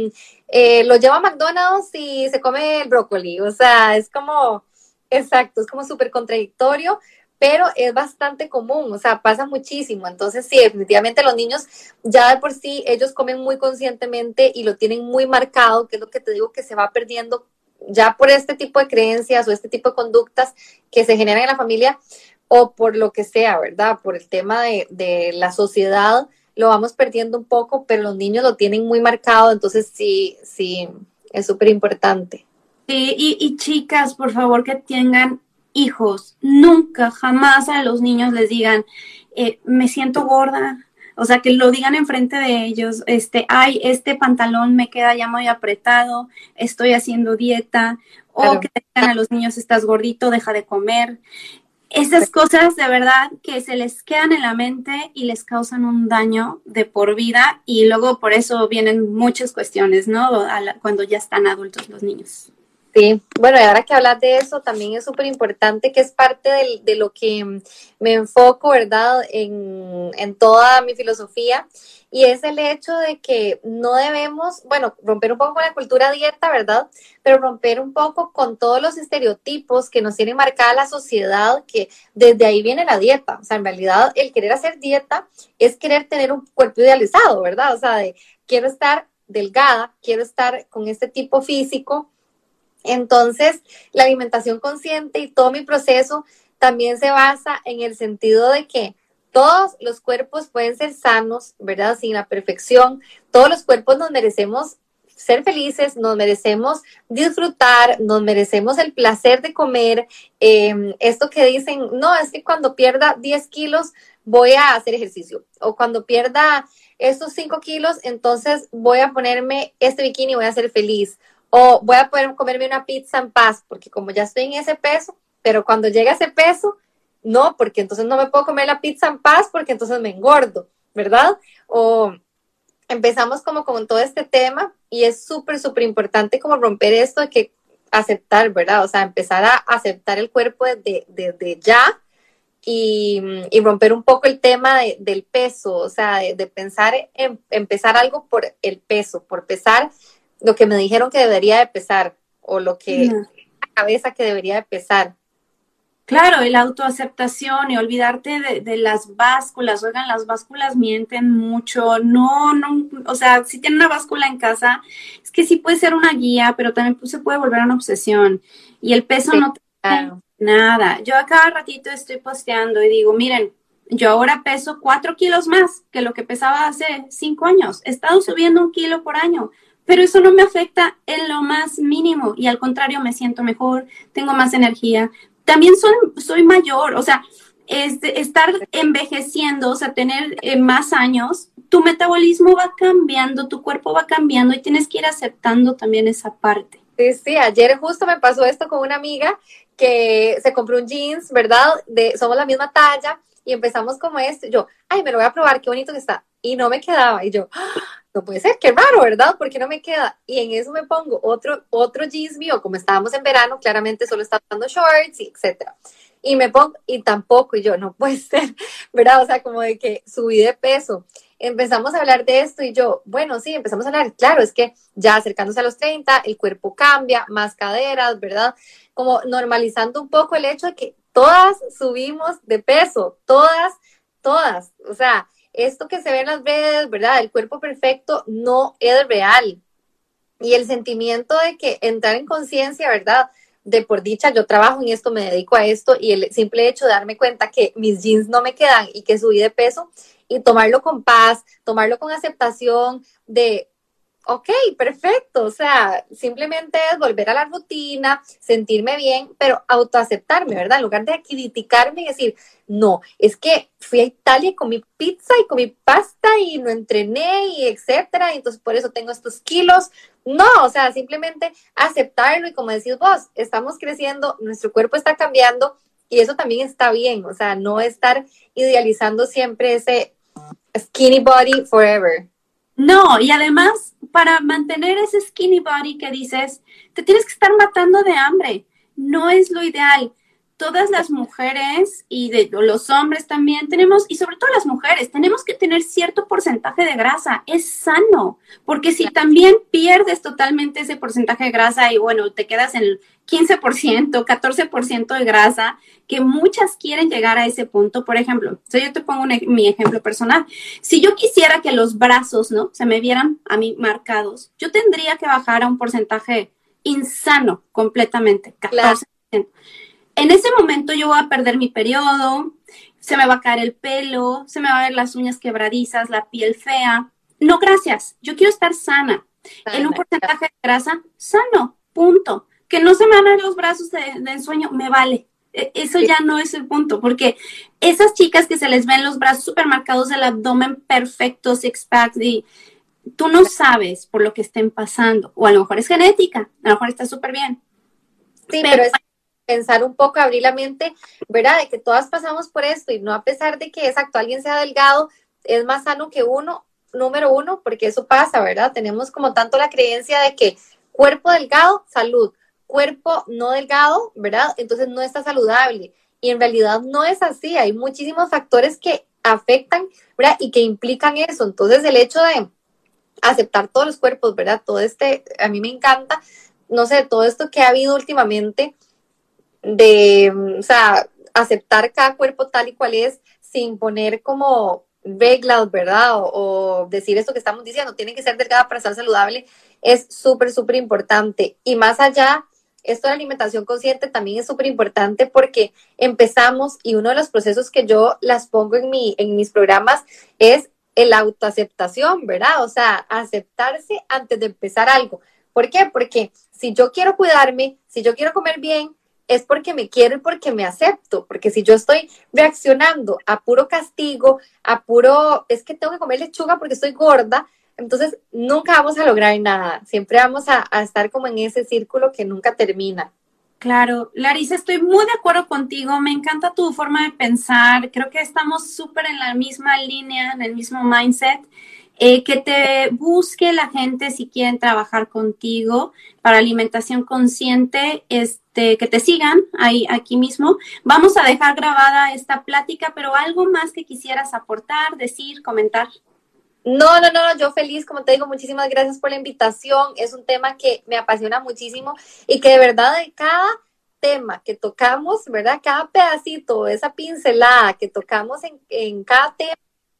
eh, lo lleva a McDonald's y se come el brócoli. O sea, es como, exacto, es como súper contradictorio pero es bastante común, o sea, pasa muchísimo. Entonces, sí, definitivamente los niños ya de por sí, ellos comen muy conscientemente y lo tienen muy marcado, que es lo que te digo que se va perdiendo ya por este tipo de creencias o este tipo de conductas que se generan en la familia o por lo que sea, ¿verdad? Por el tema de, de la sociedad, lo vamos perdiendo un poco, pero los niños lo tienen muy marcado, entonces sí, sí, es súper importante. Sí, y, y chicas, por favor, que tengan hijos, nunca, jamás a los niños les digan, eh, me siento gorda O sea, que lo digan enfrente de ellos, este, ay, este pantalón me queda ya muy apretado, estoy haciendo dieta, o que digan a los niños, estás gordito, deja de comer. Esas cosas de verdad que se les quedan en la mente y les causan un daño de por vida y luego por eso vienen muchas cuestiones, ¿no? cuando ya están adultos los niños. Sí, bueno, y ahora que hablas de eso, también es súper importante que es parte de lo que me enfoco, ¿verdad? En, en toda mi filosofía, y es el hecho de que no debemos, bueno, romper un poco con la cultura dieta, ¿verdad? Pero romper un poco con todos los estereotipos que nos tiene marcada la sociedad, que desde ahí viene la dieta. O sea, en realidad el querer hacer dieta es querer tener un cuerpo idealizado, ¿verdad? O sea, de quiero estar delgada, quiero estar con este tipo físico entonces, la alimentación consciente y todo mi proceso también se basa en el sentido de que todos los cuerpos pueden ser sanos, ¿verdad? Sin la perfección. Todos los cuerpos nos merecemos ser felices, nos merecemos disfrutar, nos merecemos el placer de comer. Em, esto que dicen, no, es que cuando pierda 10 kilos voy a hacer ejercicio. O cuando pierda estos 5 kilos, entonces voy a ponerme este bikini y voy a ser feliz o voy a poder comerme una pizza en paz, porque como ya estoy en ese peso, pero cuando llega ese peso, no, porque entonces no me puedo comer la pizza en paz porque entonces me engordo, ¿verdad? O empezamos como con todo este tema y es súper, súper importante como romper esto de que aceptar, ¿verdad? O sea, empezar a aceptar el cuerpo desde, ya y, romper un poco el tema del peso, o sea, de, pensar en empezar algo por el peso, por pesar lo que me dijeron que debería de pesar o lo que la cabeza que debería de pesar. Claro, la autoaceptación y olvidarte de, las básculas. Oigan, las básculas mienten mucho. No, no, o sea, si tienen una báscula en casa, es que sí puede ser una guía, pero también se puede volver una obsesión. Y el peso no te nada. Yo a cada ratito estoy posteando y digo, miren, yo ahora peso cuatro kilos más que lo que pesaba hace cinco años. He estado subiendo un kilo por año pero eso no me afecta en lo más mínimo y al contrario me siento mejor, tengo más energía. También soy, soy mayor, o sea, es estar envejeciendo, o sea, tener eh, más años, tu metabolismo va cambiando, tu cuerpo va cambiando y tienes que ir aceptando también esa parte. Sí, sí, ayer justo me pasó esto con una amiga que se compró un jeans, ¿verdad? De, somos la misma talla y empezamos como esto. Yo, ay, me lo voy a probar, qué bonito que está. Y no me quedaba. Y yo, ¡Ah! No puede ser, qué raro, ¿verdad? Porque no me queda. Y en eso me pongo otro, otro jeans mío, como estábamos en verano, claramente solo estaba dando shorts, y etcétera. Y me pongo, y tampoco, y yo, no puede [LAUGHS] ser, ¿verdad? O sea, como de que subí de peso. Empezamos a hablar de esto y yo, bueno, sí, empezamos a hablar, claro, es que ya acercándose a los 30, el cuerpo cambia, más caderas, ¿verdad? Como normalizando un poco el hecho de que todas subimos de peso, todas, todas, o sea, esto que se ve en las redes, ¿verdad? El cuerpo perfecto no es real. Y el sentimiento de que entrar en conciencia, ¿verdad? De por dicha, yo trabajo en esto, me dedico a esto y el simple hecho de darme cuenta que mis jeans no me quedan y que subí de peso y tomarlo con paz, tomarlo con aceptación de, ok, perfecto, o sea, simplemente es volver a la rutina, sentirme bien, pero autoaceptarme, ¿verdad? En lugar de criticarme y decir, no, es que fui a Italia y comí pizza y comí pasta y no entrené y etcétera, y entonces por eso tengo estos kilos. No, o sea, simplemente aceptarlo y como decís vos, estamos creciendo, nuestro cuerpo está cambiando y eso también está bien, o sea, no estar idealizando siempre ese skinny body forever. No, y además, para mantener ese skinny body que dices, te tienes que estar matando de hambre. No es lo ideal todas las mujeres y de los hombres también tenemos, y sobre todo las mujeres, tenemos que tener cierto porcentaje de grasa. Es sano, porque si también pierdes totalmente ese porcentaje de grasa y bueno, te quedas en el 15%, 14% de grasa, que muchas quieren llegar a ese punto. Por ejemplo, yo te pongo mi ejemplo personal. Si yo quisiera que los brazos, ¿no? Se me vieran a mí marcados, yo tendría que bajar a un porcentaje insano completamente, 14% en ese momento yo voy a perder mi periodo, se me va a caer el pelo, se me va a ver las uñas quebradizas, la piel fea. No, gracias. Yo quiero estar sana. en un porcentaje de grasa sano, punto. Que no se me van a ver los brazos de, ensueño, me vale. E, eso ya no es el punto, porque esas chicas que se les ven los brazos super marcados, el abdomen perfecto, six pack, y tú no sabes por lo que estén pasando, o a lo mejor es genética, a lo mejor está súper bien. Sí, pero, es pensar un poco, abrir la mente, ¿verdad? De que todas pasamos por esto y no a pesar de que exacto alguien sea delgado, es más sano que uno, número uno, porque eso pasa, ¿verdad? Tenemos como tanto la creencia de que cuerpo delgado, salud, cuerpo no delgado, ¿verdad? Entonces no está saludable. Y en realidad no es así, hay muchísimos factores que afectan, ¿verdad? Y que implican eso. Entonces el hecho de aceptar todos los cuerpos, ¿verdad? Todo este, a mí me encanta, no sé, todo esto que ha habido últimamente de, o sea, aceptar cada cuerpo tal y cual es sin poner como reglas, ¿verdad? O, decir esto que estamos diciendo, tiene que ser delgada para estar saludable, es súper, súper importante. Y más allá, esto de la alimentación consciente también es súper importante porque empezamos y uno de los procesos que yo las pongo en, mi, en mis programas es el autoaceptación, ¿verdad? O sea, aceptarse antes de empezar algo. ¿Por qué? Porque si yo quiero cuidarme, si yo quiero comer bien, es porque me quiero y porque me acepto, porque si yo estoy reaccionando a puro castigo, a puro, es que tengo que comer lechuga porque estoy gorda, entonces nunca vamos a lograr nada, siempre vamos a, estar como en ese círculo que nunca termina. Claro, Larisa, estoy muy de acuerdo contigo, me encanta tu forma de pensar, creo que estamos súper en la misma línea, en el mismo mindset. Eh, que te busque la gente si quieren trabajar contigo para alimentación consciente, este, que te sigan ahí, aquí mismo. Vamos a dejar grabada esta plática, pero algo más que quisieras aportar, decir, comentar. No, no, no, yo feliz, como te digo, muchísimas gracias por la invitación. Es un tema que me apasiona muchísimo y que de verdad de cada tema que tocamos, ¿verdad? Cada pedacito, esa pincelada que tocamos en, en cada tema,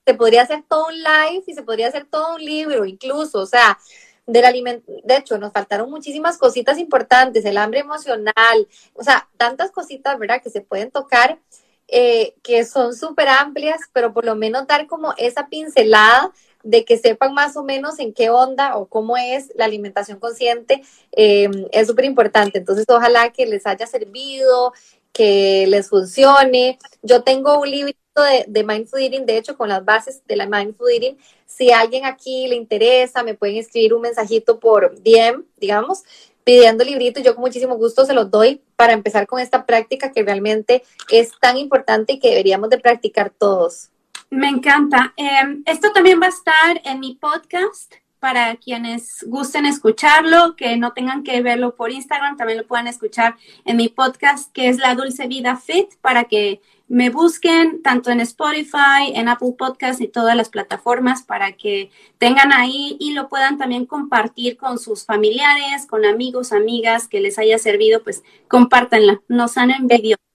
se podría hacer todo un live y se podría hacer todo un libro incluso, o sea, del alimento, de hecho, nos faltaron muchísimas cositas importantes, el hambre emocional, o sea, tantas cositas, ¿verdad?, que se pueden tocar, eh, que son súper amplias, pero por lo menos dar como esa pincelada de que sepan más o menos en qué onda o cómo es la alimentación consciente, eh, es súper importante. Entonces, ojalá que les haya servido, que les funcione. Yo tengo un libro de, de, Mindful Eating, de hecho, con las bases de la Mindful Eating. Si a alguien aquí le interesa, me pueden escribir un mensajito por DM, digamos, pidiendo librito yo con muchísimo gusto se los doy para empezar con esta práctica que realmente es tan importante y que deberíamos de practicar todos. Me encanta. Em, esto también va a estar en mi podcast para quienes gusten escucharlo, que no tengan que verlo por Instagram, también lo puedan escuchar en mi podcast, que es La Dulce Vida Fit, para que me busquen tanto en Spotify, en Apple Podcast y todas las plataformas para que tengan ahí y lo puedan también compartir con sus familiares, con amigos, amigas que les haya servido, pues compártanla, nos han envidiado.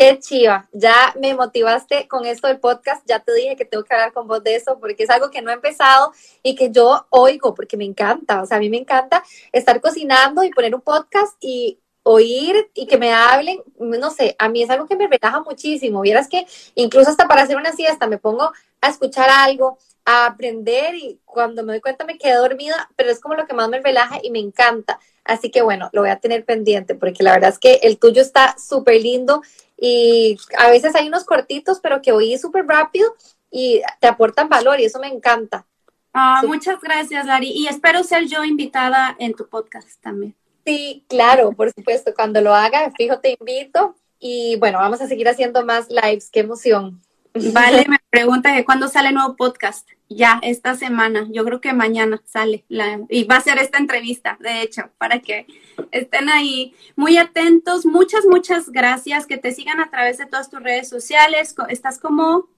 Qué chiva, ya me motivaste con esto del podcast, ya te dije que tengo que hablar con vos de eso porque es algo que no he empezado y que yo oigo porque me encanta, o sea, a mí me encanta estar cocinando y poner un podcast y oír y que me hablen, no sé, a mí es algo que me relaja muchísimo. Vieras que incluso hasta para hacer una siesta me pongo a escuchar algo, a aprender y cuando me doy cuenta me quedo dormida, pero es como lo que más me relaja y me encanta. Así que bueno, lo voy a tener pendiente porque la verdad es que el tuyo está súper lindo y a veces hay unos cortitos, pero que oí súper rápido y te aportan valor y eso me encanta. Ah, muchas gracias, Lari. Y espero ser yo invitada en tu podcast también. Sí, claro, por supuesto. Cuando lo haga, fijo, te invito. Y bueno, vamos a seguir haciendo más lives. Qué emoción. Vale, [LAUGHS] me pregunta que cuándo sale el nuevo podcast. Ya, esta semana. Yo creo que mañana sale. La, y va a ser esta entrevista, de hecho, para que estén ahí muy atentos. Muchas, muchas gracias. Que te sigan a través de todas tus redes sociales. ¿Estás como?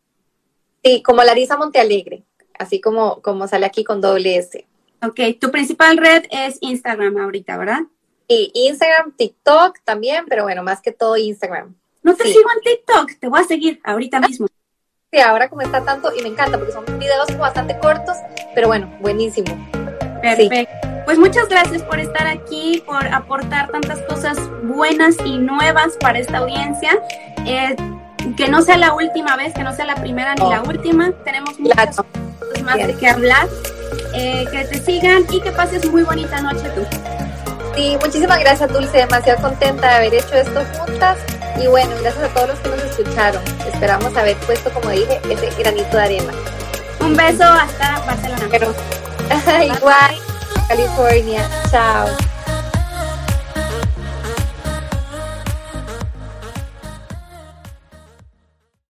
Sí, como Larisa Montealegre. Así como, como sale aquí con doble S. Ok, tu principal red es Instagram ahorita, ¿verdad? Sí, Instagram, TikTok también, pero bueno, más que todo Instagram. No te sigo en TikTok, te voy a seguir ahorita mismo. Sí, ahora como está tanto, y me encanta porque son videos bastante cortos, pero bueno, buenísimo. Perfecto. Pues muchas gracias por estar aquí, por aportar tantas cosas buenas y nuevas para esta audiencia. Eh, que no sea la última vez, que no sea la primera ni la última. Tenemos muchas cosas más de qué hablar. Eh, que te sigan y que pases muy bonita noche tú. Sí, muchísimas gracias Dulce, demasiado contenta de haber hecho esto juntas Y bueno, gracias a todos los que nos escucharon. Esperamos haber puesto, como dije, ese granito de arena. Un beso hasta Barcelona. [LAUGHS] Igual, California. Chao.